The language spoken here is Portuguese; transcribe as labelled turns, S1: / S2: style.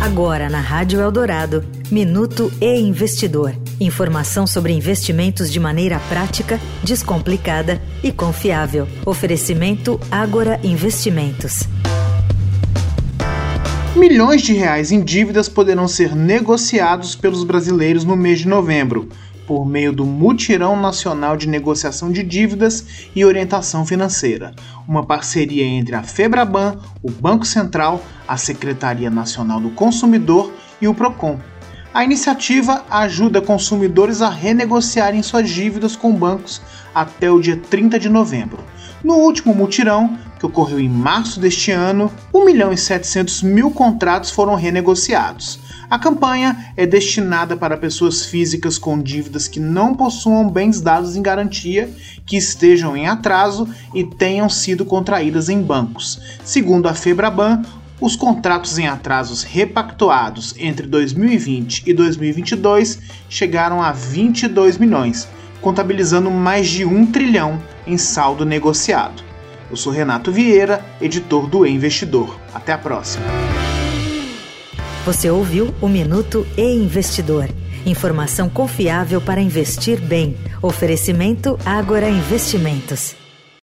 S1: Agora na Rádio Eldorado, Minuto e Investidor. Informação sobre investimentos de maneira prática, descomplicada e confiável. Oferecimento Agora Investimentos.
S2: Milhões de reais em dívidas poderão ser negociados pelos brasileiros no mês de novembro, por meio do Mutirão Nacional de Negociação de Dívidas e Orientação Financeira, uma parceria entre a Febraban, o Banco Central, a Secretaria Nacional do Consumidor e o Procon. A iniciativa ajuda consumidores a renegociarem suas dívidas com bancos até o dia 30 de novembro. No último mutirão, que ocorreu em março deste ano, 1 milhão e 700 mil contratos foram renegociados. A campanha é destinada para pessoas físicas com dívidas que não possuam bens dados em garantia, que estejam em atraso e tenham sido contraídas em bancos. Segundo a Febraban, os contratos em atrasos repactuados entre 2020 e 2022 chegaram a 22 milhões, contabilizando mais de um trilhão em saldo negociado. Eu sou Renato Vieira, editor do e Investidor. Até a próxima.
S1: Você ouviu o Minuto e Investidor. Informação confiável para investir bem. Oferecimento Agora Investimentos.